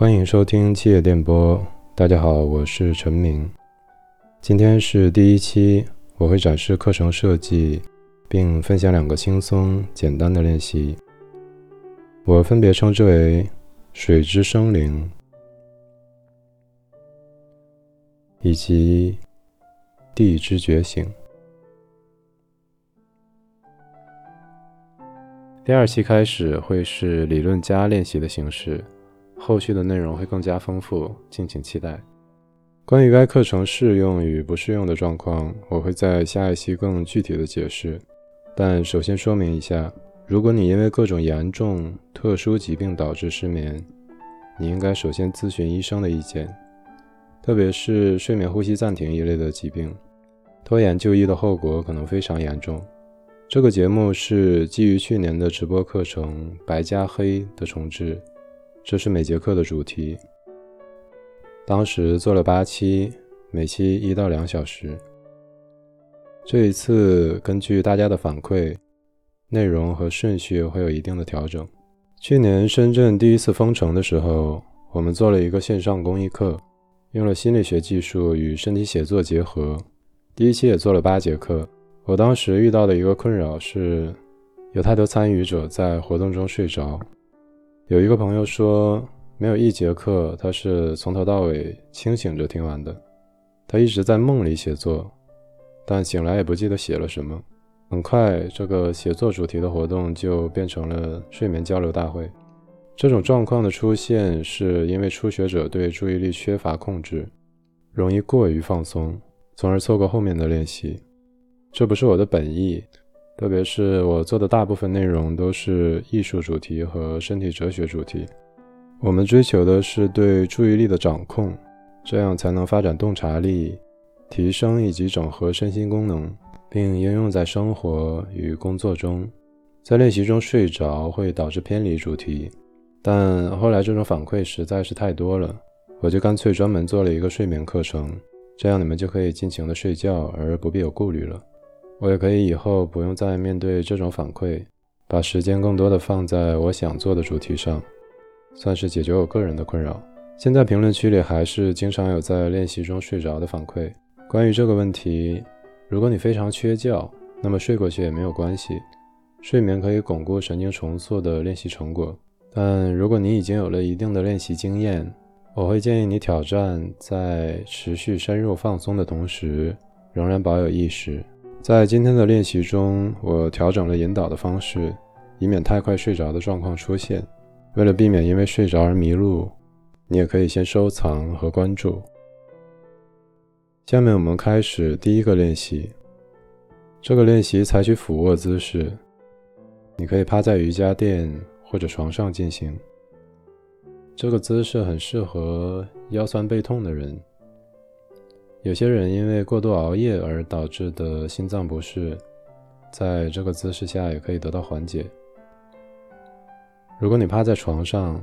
欢迎收听七叶电波。大家好，我是陈明。今天是第一期，我会展示课程设计，并分享两个轻松简单的练习。我分别称之为“水之生灵”以及“地之觉醒”。第二期开始会是理论加练习的形式。后续的内容会更加丰富，敬请期待。关于该课程适用与不适用的状况，我会在下一期更具体的解释。但首先说明一下，如果你因为各种严重、特殊疾病导致失眠，你应该首先咨询医生的意见，特别是睡眠呼吸暂停一类的疾病，拖延就医的后果可能非常严重。这个节目是基于去年的直播课程《白加黑》的重置。这是每节课的主题。当时做了八期，每期一到两小时。这一次根据大家的反馈，内容和顺序会有一定的调整。去年深圳第一次封城的时候，我们做了一个线上公益课，用了心理学技术与身体写作结合。第一期也做了八节课。我当时遇到的一个困扰是，有太多参与者在活动中睡着。有一个朋友说，没有一节课他是从头到尾清醒着听完的。他一直在梦里写作，但醒来也不记得写了什么。很快，这个写作主题的活动就变成了睡眠交流大会。这种状况的出现，是因为初学者对注意力缺乏控制，容易过于放松，从而错过后面的练习。这不是我的本意。特别是我做的大部分内容都是艺术主题和身体哲学主题，我们追求的是对注意力的掌控，这样才能发展洞察力，提升以及整合身心功能，并应用在生活与工作中。在练习中睡着会导致偏离主题，但后来这种反馈实在是太多了，我就干脆专门做了一个睡眠课程，这样你们就可以尽情的睡觉而不必有顾虑了。我也可以以后不用再面对这种反馈，把时间更多的放在我想做的主题上，算是解决我个人的困扰。现在评论区里还是经常有在练习中睡着的反馈。关于这个问题，如果你非常缺觉，那么睡过去也没有关系。睡眠可以巩固神经重塑的练习成果。但如果你已经有了一定的练习经验，我会建议你挑战在持续深入放松的同时，仍然保有意识。在今天的练习中，我调整了引导的方式，以免太快睡着的状况出现。为了避免因为睡着而迷路，你也可以先收藏和关注。下面我们开始第一个练习。这个练习采取俯卧姿势，你可以趴在瑜伽垫或者床上进行。这个姿势很适合腰酸背痛的人。有些人因为过度熬夜而导致的心脏不适，在这个姿势下也可以得到缓解。如果你趴在床上，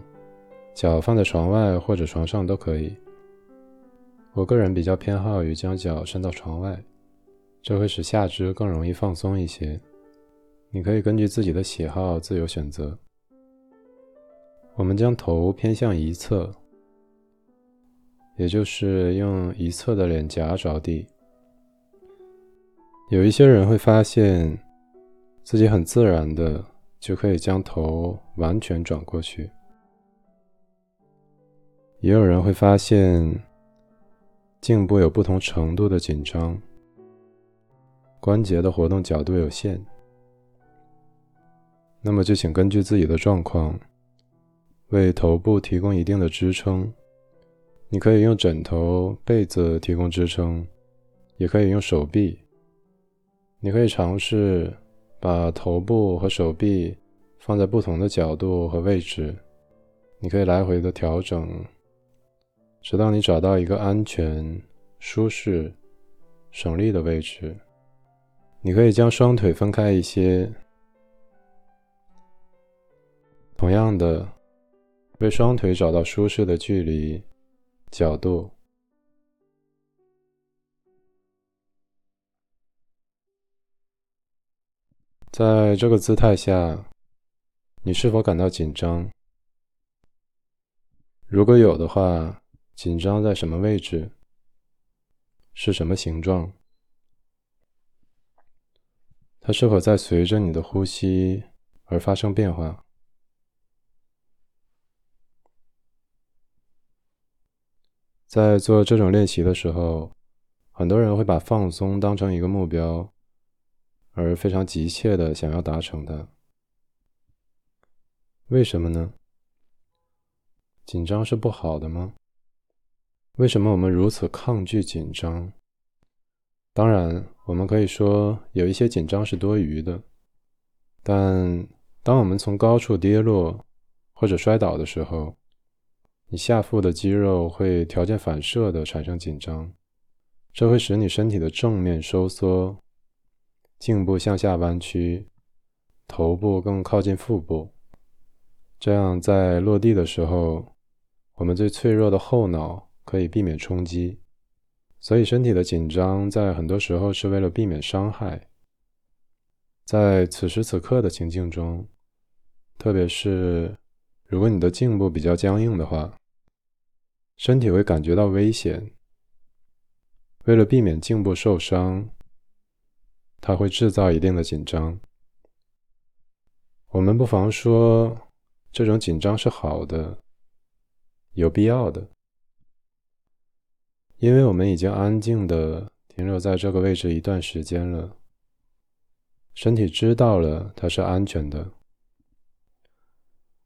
脚放在床外或者床上都可以。我个人比较偏好于将脚伸到床外，这会使下肢更容易放松一些。你可以根据自己的喜好自由选择。我们将头偏向一侧。也就是用一侧的脸颊着地。有一些人会发现自己很自然的就可以将头完全转过去，也有人会发现颈部有不同程度的紧张，关节的活动角度有限。那么就请根据自己的状况，为头部提供一定的支撑。你可以用枕头、被子提供支撑，也可以用手臂。你可以尝试把头部和手臂放在不同的角度和位置，你可以来回的调整，直到你找到一个安全、舒适、省力的位置。你可以将双腿分开一些，同样的，为双腿找到舒适的距离。角度，在这个姿态下，你是否感到紧张？如果有的话，紧张在什么位置？是什么形状？它是否在随着你的呼吸而发生变化？在做这种练习的时候，很多人会把放松当成一个目标，而非常急切的想要达成它。为什么呢？紧张是不好的吗？为什么我们如此抗拒紧张？当然，我们可以说有一些紧张是多余的，但当我们从高处跌落或者摔倒的时候，你下腹的肌肉会条件反射的产生紧张，这会使你身体的正面收缩，颈部向下弯曲，头部更靠近腹部，这样在落地的时候，我们最脆弱的后脑。可以避免冲击，所以身体的紧张在很多时候是为了避免伤害。在此时此刻的情境中，特别是如果你的颈部比较僵硬的话，身体会感觉到危险。为了避免颈部受伤，它会制造一定的紧张。我们不妨说，这种紧张是好的，有必要的。因为我们已经安静的停留在这个位置一段时间了，身体知道了它是安全的，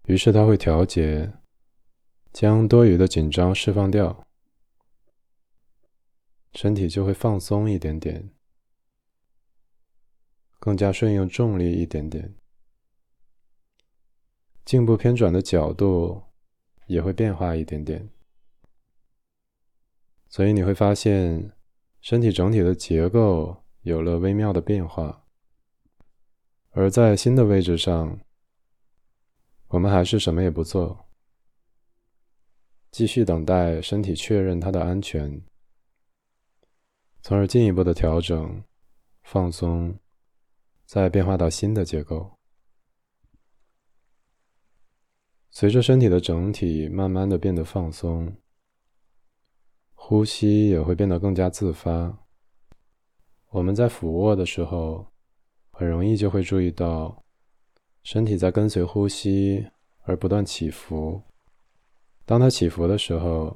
于是它会调节，将多余的紧张释放掉，身体就会放松一点点，更加顺应重力一点点，颈部偏转的角度也会变化一点点。所以你会发现，身体整体的结构有了微妙的变化，而在新的位置上，我们还是什么也不做，继续等待身体确认它的安全，从而进一步的调整、放松，再变化到新的结构。随着身体的整体慢慢的变得放松。呼吸也会变得更加自发。我们在俯卧的时候，很容易就会注意到，身体在跟随呼吸而不断起伏。当它起伏的时候，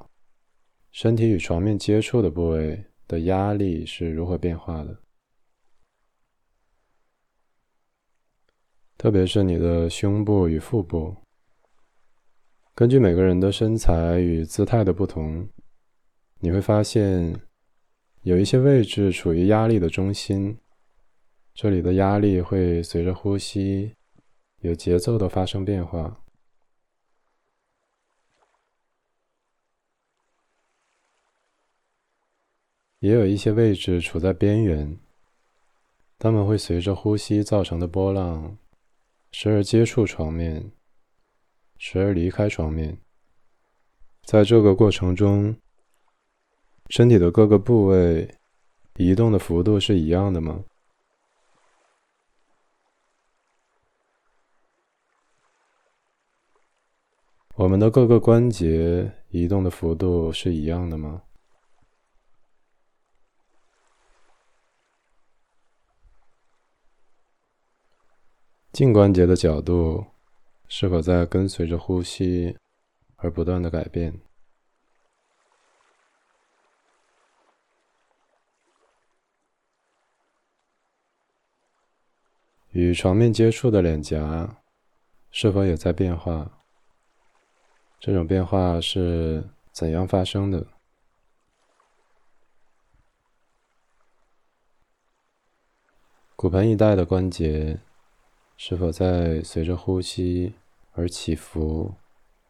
身体与床面接触的部位的压力是如何变化的？特别是你的胸部与腹部，根据每个人的身材与姿态的不同。你会发现，有一些位置处于压力的中心，这里的压力会随着呼吸有节奏的发生变化；也有一些位置处在边缘，它们会随着呼吸造成的波浪，时而接触床面，时而离开床面。在这个过程中，身体的各个部位移动的幅度是一样的吗？我们的各个关节移动的幅度是一样的吗？颈关节的角度是否在跟随着呼吸而不断的改变？与床面接触的脸颊是否也在变化？这种变化是怎样发生的？骨盆一带的关节是否在随着呼吸而起伏、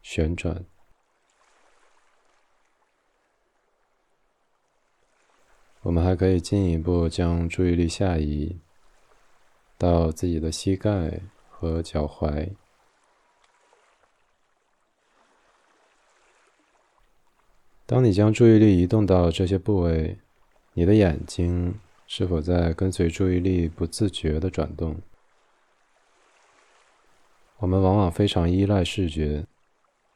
旋转？我们还可以进一步将注意力下移。到自己的膝盖和脚踝。当你将注意力移动到这些部位，你的眼睛是否在跟随注意力不自觉的转动？我们往往非常依赖视觉，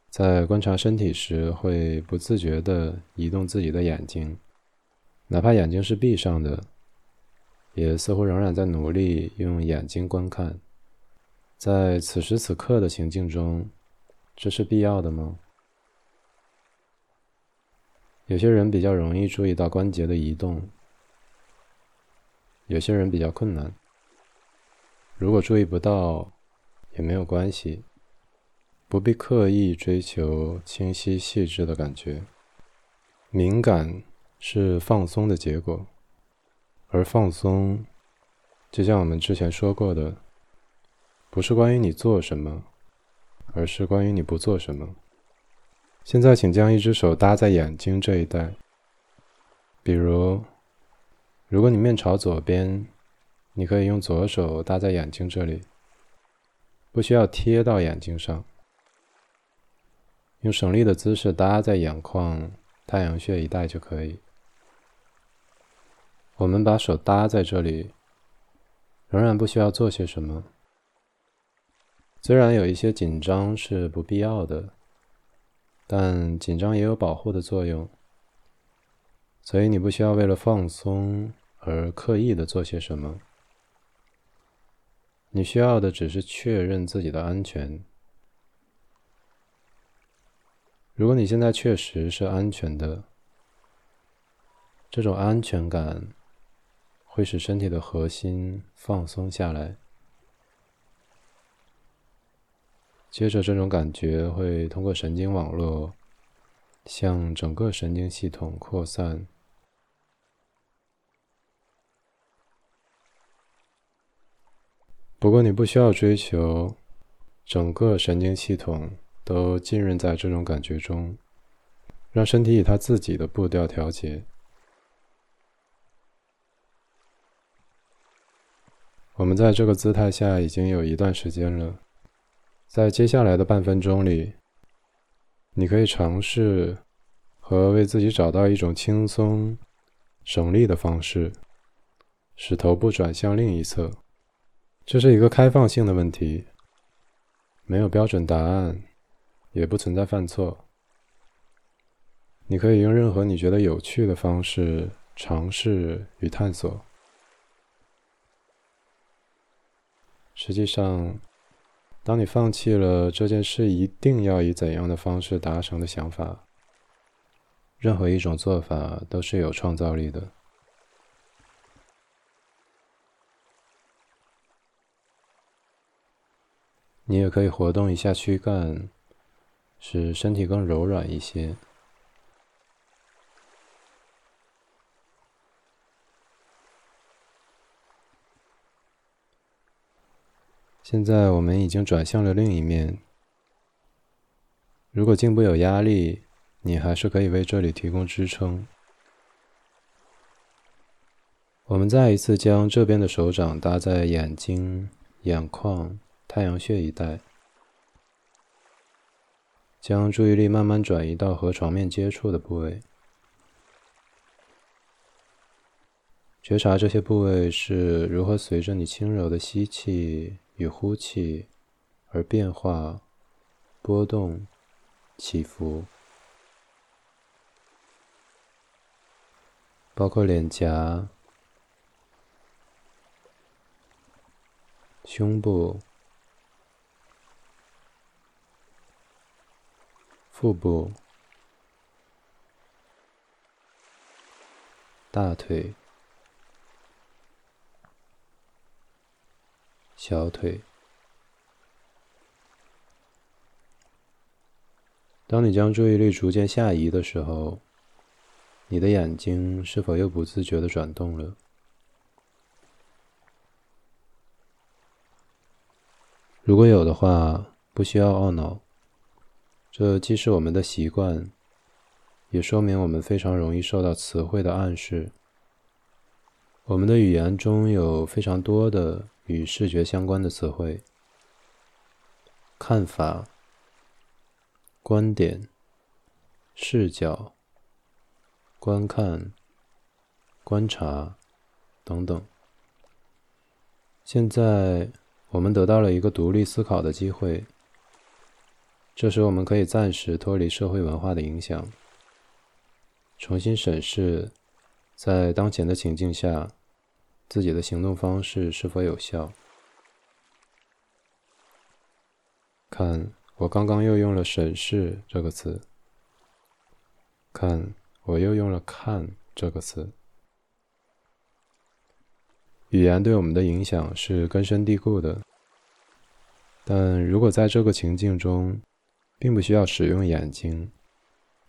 在观察身体时，会不自觉地移动自己的眼睛，哪怕眼睛是闭上的，也似乎仍然在努力用眼睛观看。在此时此刻的情境中，这是必要的吗？有些人比较容易注意到关节的移动，有些人比较困难。如果注意不到，也没有关系。不必刻意追求清晰细致的感觉，敏感是放松的结果，而放松，就像我们之前说过的，不是关于你做什么，而是关于你不做什么。现在，请将一只手搭在眼睛这一带，比如，如果你面朝左边，你可以用左手搭在眼睛这里，不需要贴到眼睛上。用省力的姿势搭在眼眶、太阳穴一带就可以。我们把手搭在这里，仍然不需要做些什么。虽然有一些紧张是不必要的，但紧张也有保护的作用。所以你不需要为了放松而刻意的做些什么。你需要的只是确认自己的安全。如果你现在确实是安全的，这种安全感会使身体的核心放松下来。接着，这种感觉会通过神经网络向整个神经系统扩散。不过，你不需要追求整个神经系统。都浸润在这种感觉中，让身体以它自己的步调调节。我们在这个姿态下已经有一段时间了，在接下来的半分钟里，你可以尝试和为自己找到一种轻松、省力的方式，使头部转向另一侧。这是一个开放性的问题，没有标准答案。也不存在犯错。你可以用任何你觉得有趣的方式尝试与探索。实际上，当你放弃了这件事一定要以怎样的方式达成的想法，任何一种做法都是有创造力的。你也可以活动一下躯干。使身体更柔软一些。现在我们已经转向了另一面。如果颈部有压力，你还是可以为这里提供支撑。我们再一次将这边的手掌搭在眼睛、眼眶、太阳穴一带。将注意力慢慢转移到和床面接触的部位，觉察这些部位是如何随着你轻柔的吸气与呼气而变化、波动、起伏，包括脸颊、胸部。腹部、大腿、小腿。当你将注意力逐渐下移的时候，你的眼睛是否又不自觉的转动了？如果有的话，不需要懊恼。这既是我们的习惯，也说明我们非常容易受到词汇的暗示。我们的语言中有非常多的与视觉相关的词汇：看法、观点、视角、观看、观察等等。现在我们得到了一个独立思考的机会。这时，我们可以暂时脱离社会文化的影响，重新审视在当前的情境下自己的行动方式是否有效。看，我刚刚又用了“审视”这个词。看，我又用了“看”这个词。语言对我们的影响是根深蒂固的，但如果在这个情境中，并不需要使用眼睛，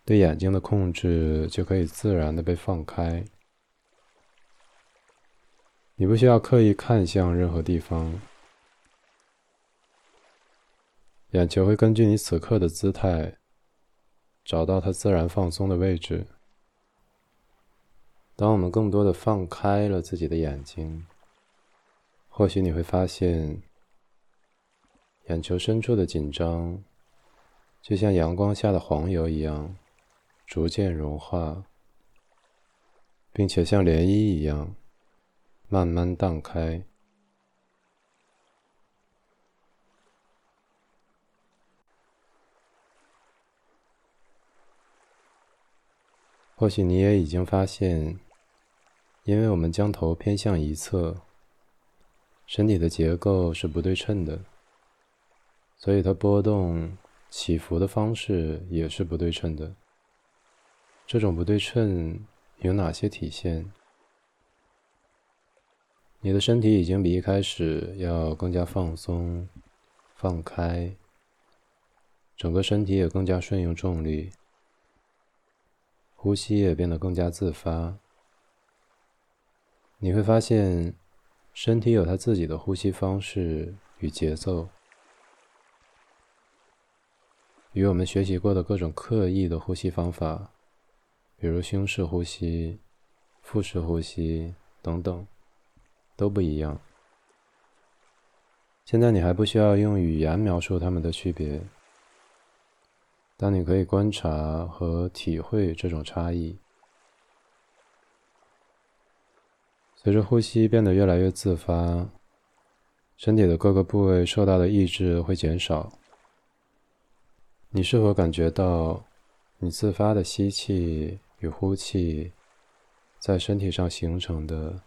对眼睛的控制就可以自然的被放开。你不需要刻意看向任何地方，眼球会根据你此刻的姿态，找到它自然放松的位置。当我们更多的放开了自己的眼睛，或许你会发现，眼球深处的紧张，就像阳光下的黄油一样，逐渐融化，并且像涟漪一样，慢慢荡开。或许你也已经发现。因为我们将头偏向一侧，身体的结构是不对称的，所以它波动、起伏的方式也是不对称的。这种不对称有哪些体现？你的身体已经比一开始要更加放松、放开，整个身体也更加顺应重力，呼吸也变得更加自发。你会发现，身体有它自己的呼吸方式与节奏，与我们学习过的各种刻意的呼吸方法，比如胸式呼吸、腹式呼吸等等，都不一样。现在你还不需要用语言描述它们的区别，但你可以观察和体会这种差异。随着呼吸变得越来越自发，身体的各个部位受到的抑制会减少。你是否感觉到，你自发的吸气与呼气，在身体上形成的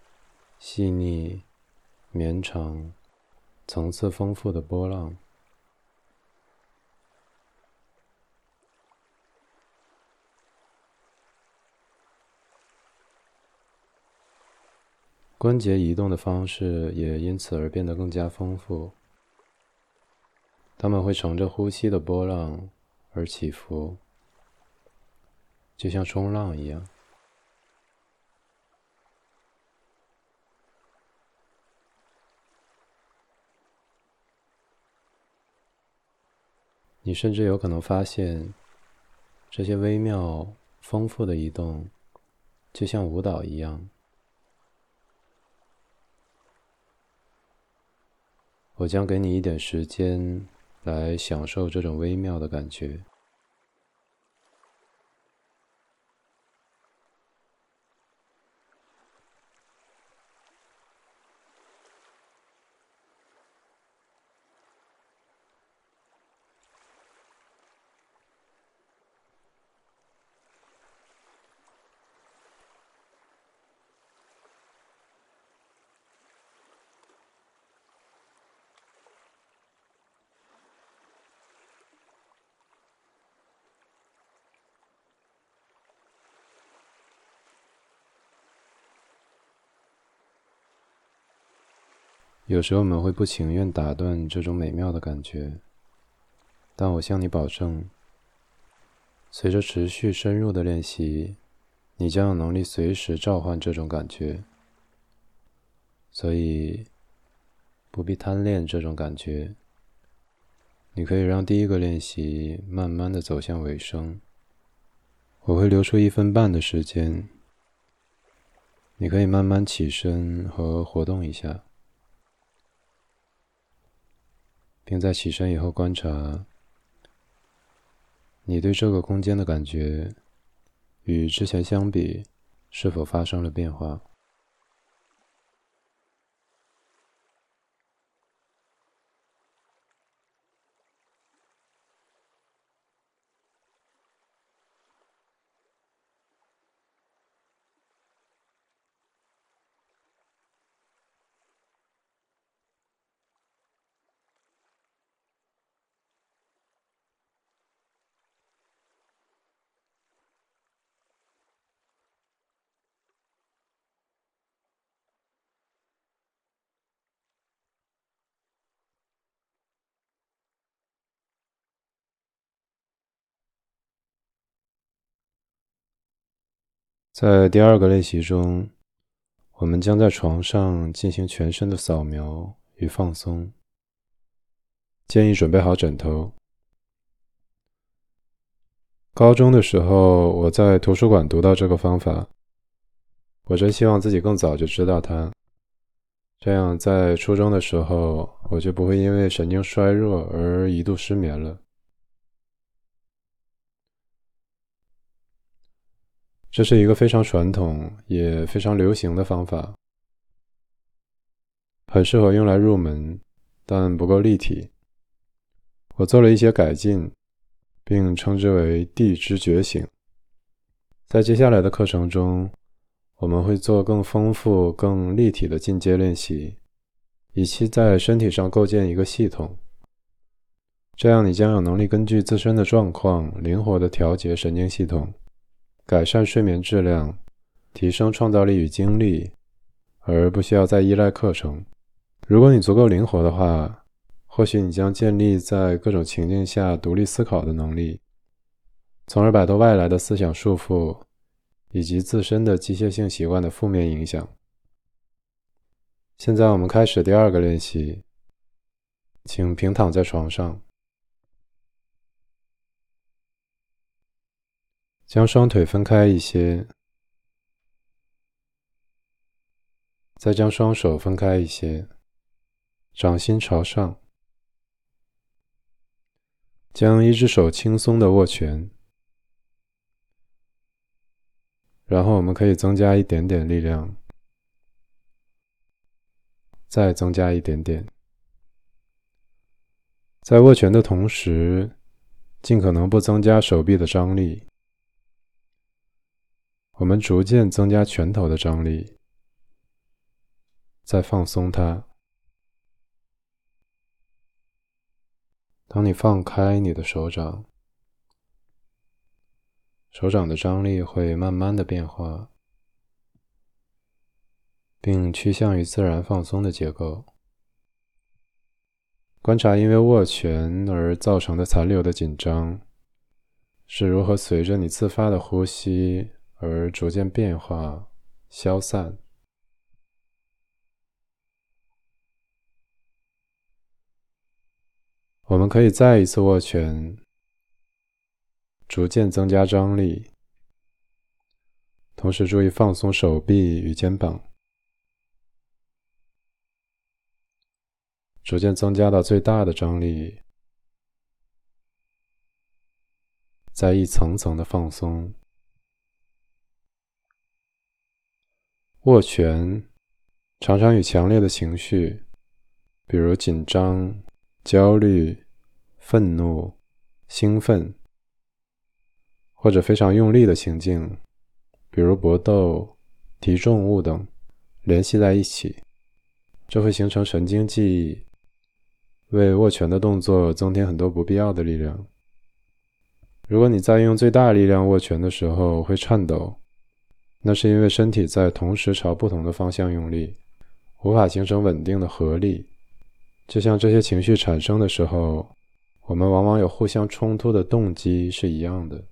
细腻、绵长、层次丰富的波浪？关节移动的方式也因此而变得更加丰富，它们会乘着呼吸的波浪而起伏，就像冲浪一样。你甚至有可能发现，这些微妙、丰富的移动，就像舞蹈一样。我将给你一点时间，来享受这种微妙的感觉。有时候我们会不情愿打断这种美妙的感觉，但我向你保证，随着持续深入的练习，你将有能力随时召唤这种感觉。所以，不必贪恋这种感觉。你可以让第一个练习慢慢的走向尾声。我会留出一分半的时间，你可以慢慢起身和活动一下。并在起身以后观察，你对这个空间的感觉与之前相比是否发生了变化。在第二个练习中，我们将在床上进行全身的扫描与放松。建议准备好枕头。高中的时候，我在图书馆读到这个方法，我真希望自己更早就知道它，这样在初中的时候，我就不会因为神经衰弱而一度失眠了。这是一个非常传统也非常流行的方法，很适合用来入门，但不够立体。我做了一些改进，并称之为“地之觉醒”。在接下来的课程中，我们会做更丰富、更立体的进阶练习，以期在身体上构建一个系统。这样，你将有能力根据自身的状况，灵活地调节神经系统，改善睡眠质量，提升创造力与精力，而不需要再依赖课程。如果你足够灵活的话。或许你将建立在各种情境下独立思考的能力，从而摆脱外来的思想束缚以及自身的机械性习惯的负面影响。现在我们开始第二个练习，请平躺在床上，将双腿分开一些，再将双手分开一些，掌心朝上。将一只手轻松的握拳，然后我们可以增加一点点力量，再增加一点点，在握拳的同时，尽可能不增加手臂的张力。我们逐渐增加拳头的张力，再放松它。当你放开你的手掌，手掌的张力会慢慢的变化，并趋向于自然放松的结构。观察因为握拳而造成的残留的紧张，是如何随着你自发的呼吸而逐渐变化、消散。我们可以再一次握拳，逐渐增加张力，同时注意放松手臂与肩膀，逐渐增加到最大的张力，再一层层的放松。握拳常常与强烈的情绪，比如紧张。焦虑、愤怒、兴奋，或者非常用力的情境，比如搏斗、提重物等，联系在一起，这会形成神经记忆，为握拳的动作增添很多不必要的力量。如果你在用最大力量握拳的时候会颤抖，那是因为身体在同时朝不同的方向用力，无法形成稳定的合力。就像这些情绪产生的时候，我们往往有互相冲突的动机是一样的。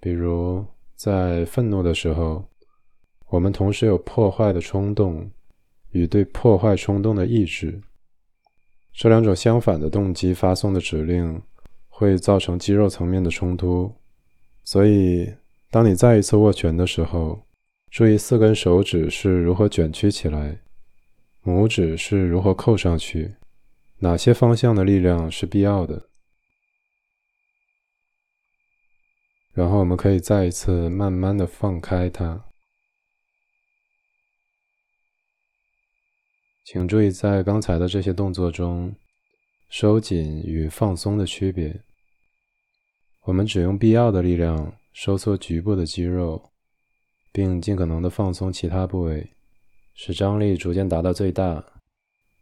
比如，在愤怒的时候，我们同时有破坏的冲动与对破坏冲动的意志。这两种相反的动机发送的指令会造成肌肉层面的冲突。所以，当你再一次握拳的时候，注意四根手指是如何卷曲起来。拇指是如何扣上去？哪些方向的力量是必要的？然后我们可以再一次慢慢的放开它。请注意，在刚才的这些动作中，收紧与放松的区别。我们只用必要的力量收缩局部的肌肉，并尽可能的放松其他部位。使张力逐渐达到最大，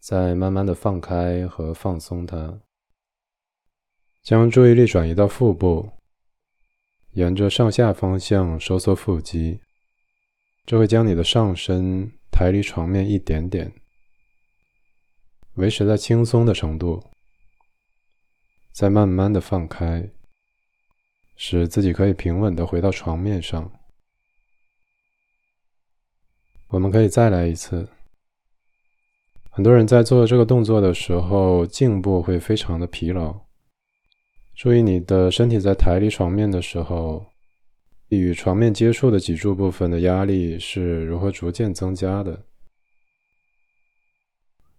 再慢慢的放开和放松它。将注意力转移到腹部，沿着上下方向收缩腹肌，这会将你的上身抬离床面一点点，维持在轻松的程度，再慢慢的放开，使自己可以平稳的回到床面上。我们可以再来一次。很多人在做这个动作的时候，颈部会非常的疲劳。注意你的身体在抬离床面的时候，与床面接触的脊柱部分的压力是如何逐渐增加的。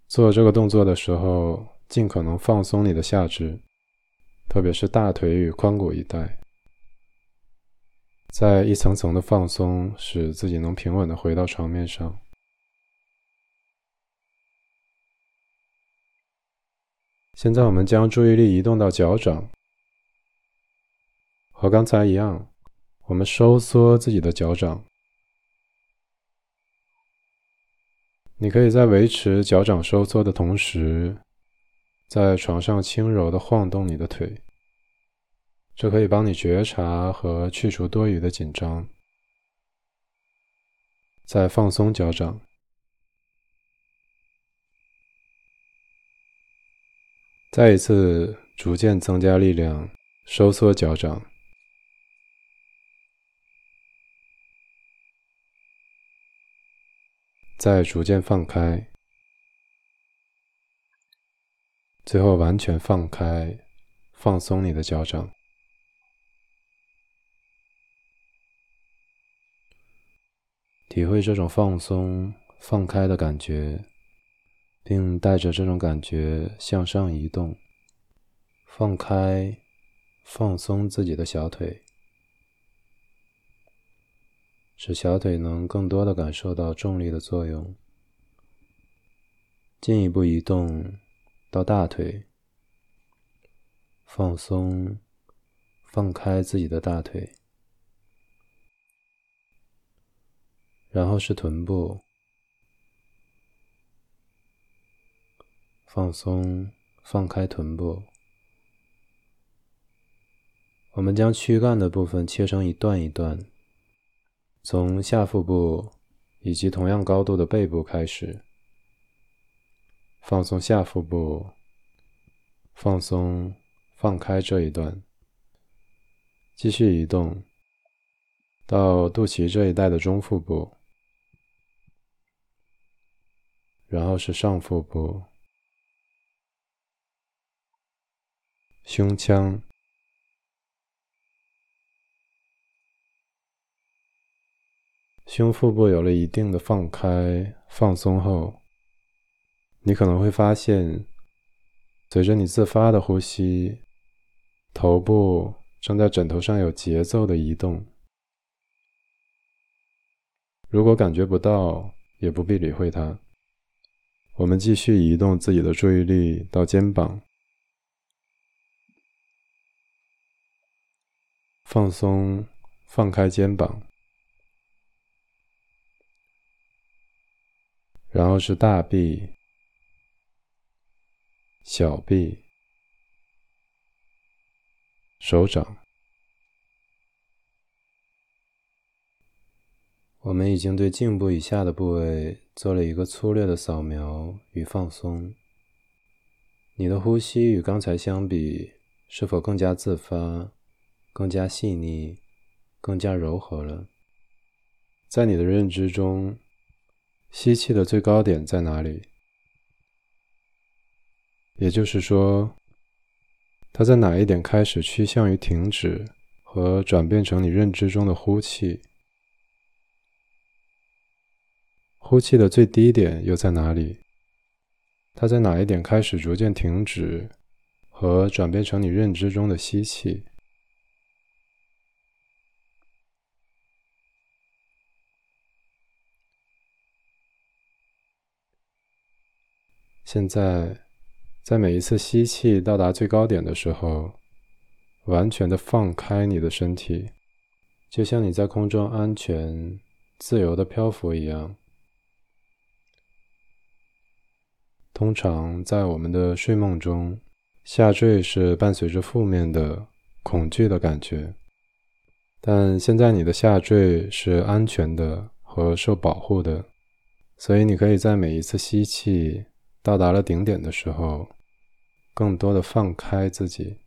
做这个动作的时候，尽可能放松你的下肢，特别是大腿与髋骨一带。在一层层的放松，使自己能平稳的回到床面上。现在我们将注意力移动到脚掌，和刚才一样，我们收缩自己的脚掌。你可以在维持脚掌收缩的同时，在床上轻柔的晃动你的腿。这可以帮你觉察和去除多余的紧张。再放松脚掌，再一次逐渐增加力量，收缩脚掌，再逐渐放开，最后完全放开，放松你的脚掌。体会这种放松、放开的感觉，并带着这种感觉向上移动，放开、放松自己的小腿，使小腿能更多的感受到重力的作用。进一步移动到大腿，放松、放开自己的大腿。然后是臀部，放松，放开臀部。我们将躯干的部分切成一段一段，从下腹部以及同样高度的背部开始，放松下腹部，放松，放开这一段，继续移动到肚脐这一带的中腹部。然后是上腹部、胸腔、胸腹部有了一定的放开、放松后，你可能会发现，随着你自发的呼吸，头部正在枕头上有节奏的移动。如果感觉不到，也不必理会它。我们继续移动自己的注意力到肩膀，放松，放开肩膀，然后是大臂、小臂、手掌。我们已经对颈部以下的部位做了一个粗略的扫描与放松。你的呼吸与刚才相比，是否更加自发、更加细腻、更加柔和了？在你的认知中，吸气的最高点在哪里？也就是说，它在哪一点开始趋向于停止和转变成你认知中的呼气？呼气的最低点又在哪里？它在哪一点开始逐渐停止和转变成你认知中的吸气？现在，在每一次吸气到达最高点的时候，完全的放开你的身体，就像你在空中安全、自由的漂浮一样。通常在我们的睡梦中，下坠是伴随着负面的恐惧的感觉。但现在你的下坠是安全的和受保护的，所以你可以在每一次吸气到达了顶点的时候，更多的放开自己，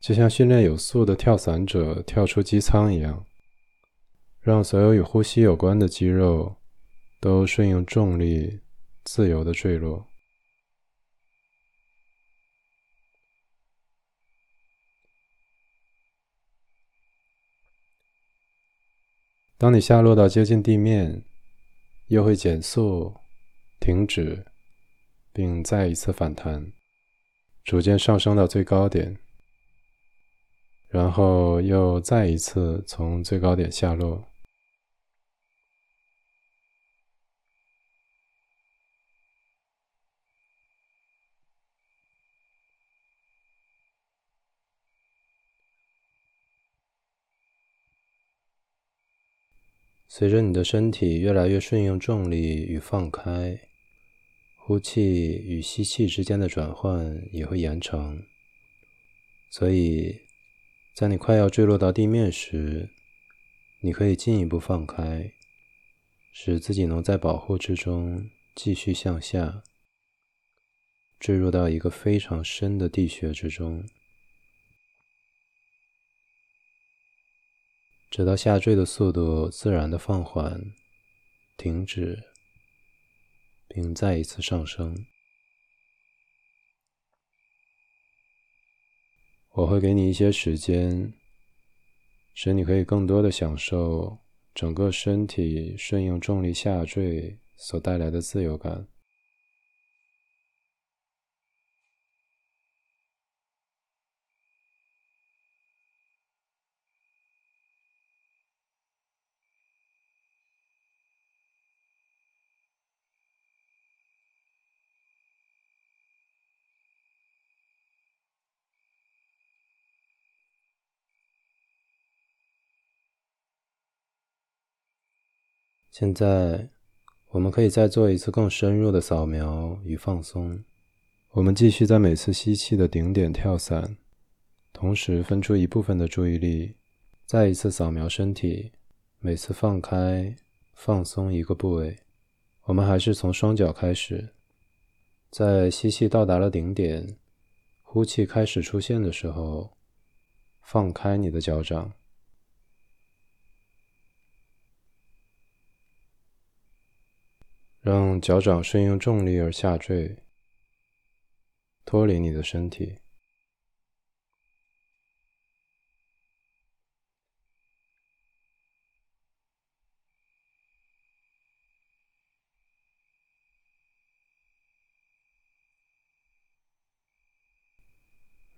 就像训练有素的跳伞者跳出机舱一样，让所有与呼吸有关的肌肉都顺应重力，自由的坠落。当你下落到接近地面，又会减速、停止，并再一次反弹，逐渐上升到最高点，然后又再一次从最高点下落。随着你的身体越来越顺应重力与放开，呼气与吸气之间的转换也会延长。所以，在你快要坠落到地面时，你可以进一步放开，使自己能在保护之中继续向下，坠入到一个非常深的地穴之中。直到下坠的速度自然的放缓、停止，并再一次上升。我会给你一些时间，使你可以更多的享受整个身体顺应重力下坠所带来的自由感。现在，我们可以再做一次更深入的扫描与放松。我们继续在每次吸气的顶点跳伞，同时分出一部分的注意力，再一次扫描身体。每次放开、放松一个部位。我们还是从双脚开始，在吸气到达了顶点，呼气开始出现的时候，放开你的脚掌。让脚掌顺应重力而下坠，脱离你的身体，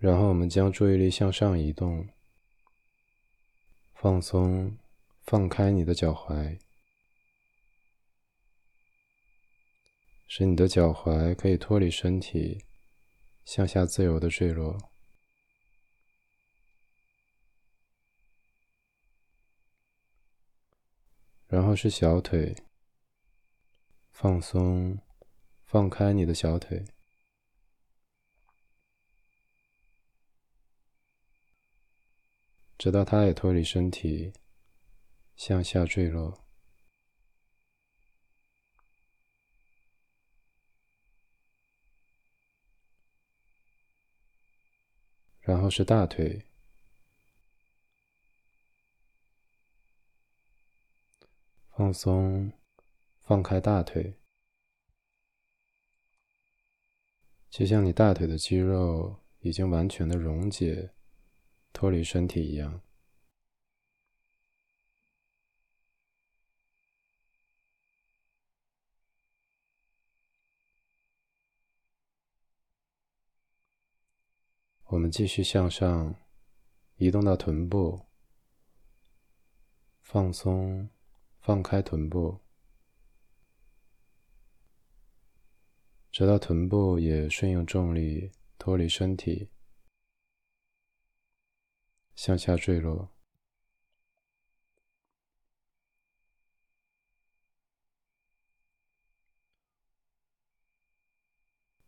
然后我们将注意力向上移动，放松，放开你的脚踝。使你的脚踝可以脱离身体，向下自由的坠落。然后是小腿，放松，放开你的小腿，直到它也脱离身体，向下坠落。然后是大腿，放松，放开大腿，就像你大腿的肌肉已经完全的溶解、脱离身体一样。我们继续向上移动到臀部，放松，放开臀部，直到臀部也顺应重力脱离身体，向下坠落。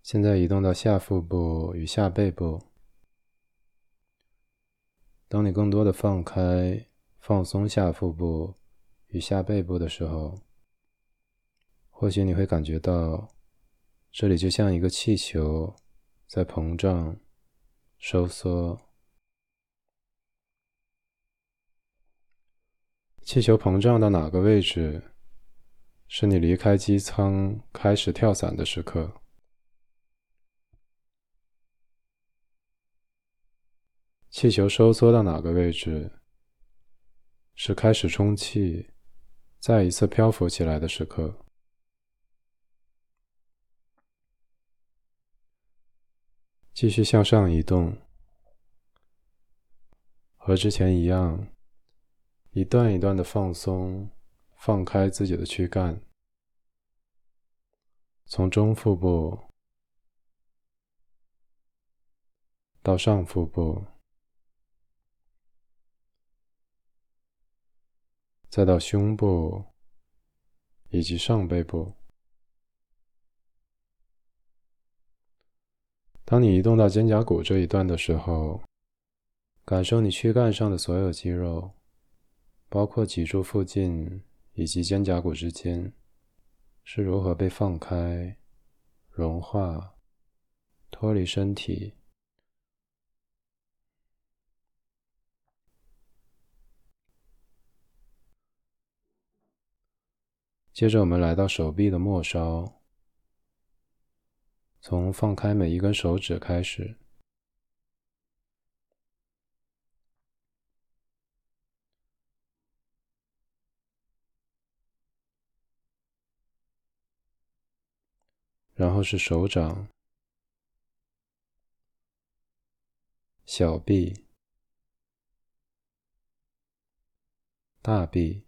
现在移动到下腹部与下背部。当你更多的放开、放松下腹部与下背部的时候，或许你会感觉到，这里就像一个气球在膨胀、收缩。气球膨胀到哪个位置，是你离开机舱开始跳伞的时刻。气球收缩到哪个位置，是开始充气，再一次漂浮起来的时刻。继续向上移动，和之前一样，一段一段的放松。放开自己的躯干，从中腹部到上腹部，再到胸部以及上背部。当你移动到肩胛骨这一段的时候，感受你躯干上的所有肌肉，包括脊柱附近。以及肩胛骨之间是如何被放开、融化、脱离身体。接着，我们来到手臂的末梢，从放开每一根手指开始。然后是手掌、小臂、大臂，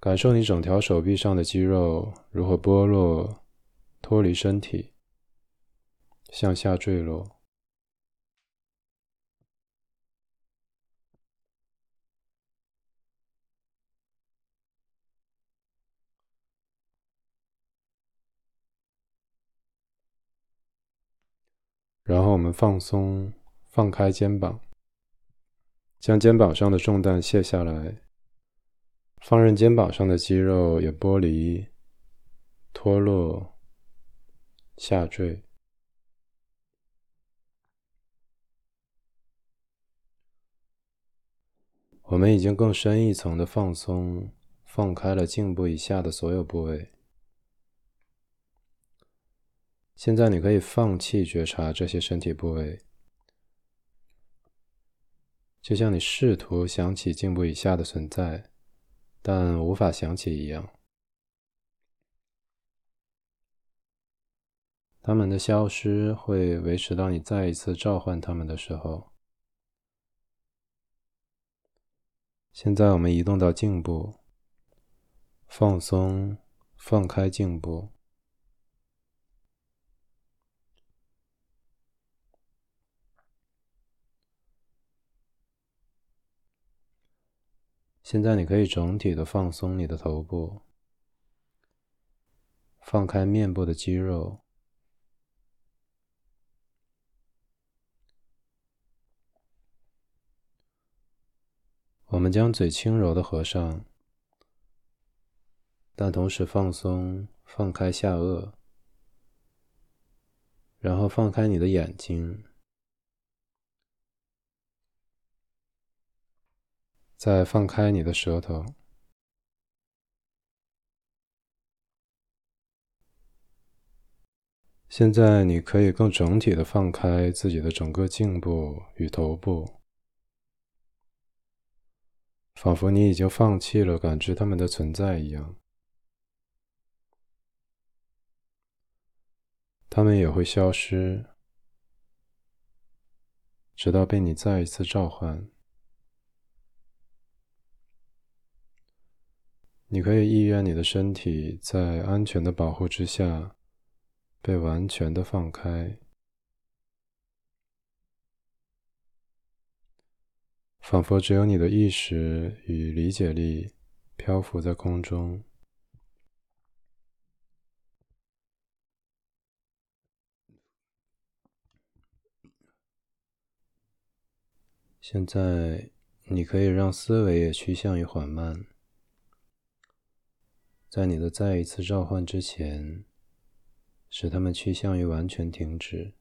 感受你整条手臂上的肌肉如何剥落、脱离身体。向下坠落，然后我们放松，放开肩膀，将肩膀上的重担卸下来，放任肩膀上的肌肉也剥离、脱落、下坠。我们已经更深一层的放松，放开了颈部以下的所有部位。现在你可以放弃觉察这些身体部位，就像你试图想起颈部以下的存在，但无法想起一样。他们的消失会维持到你再一次召唤他们的时候。现在我们移动到颈部，放松，放开颈部。现在你可以整体的放松你的头部，放开面部的肌肉。我们将嘴轻柔的合上，但同时放松、放开下颚，然后放开你的眼睛，再放开你的舌头。现在你可以更整体的放开自己的整个颈部与头部。仿佛你已经放弃了感知它们的存在一样，它们也会消失，直到被你再一次召唤。你可以意愿你的身体在安全的保护之下，被完全的放开。仿佛只有你的意识与理解力漂浮在空中。现在，你可以让思维也趋向于缓慢。在你的再一次召唤之前，使它们趋向于完全停止。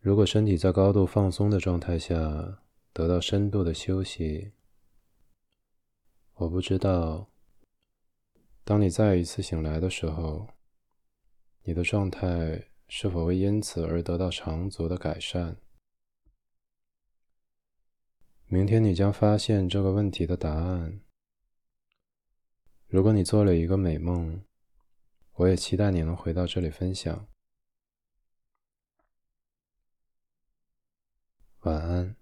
如果身体在高度放松的状态下得到深度的休息，我不知道，当你再一次醒来的时候，你的状态是否会因此而得到长足的改善。明天你将发现这个问题的答案。如果你做了一个美梦，我也期待你能回到这里分享。晚安。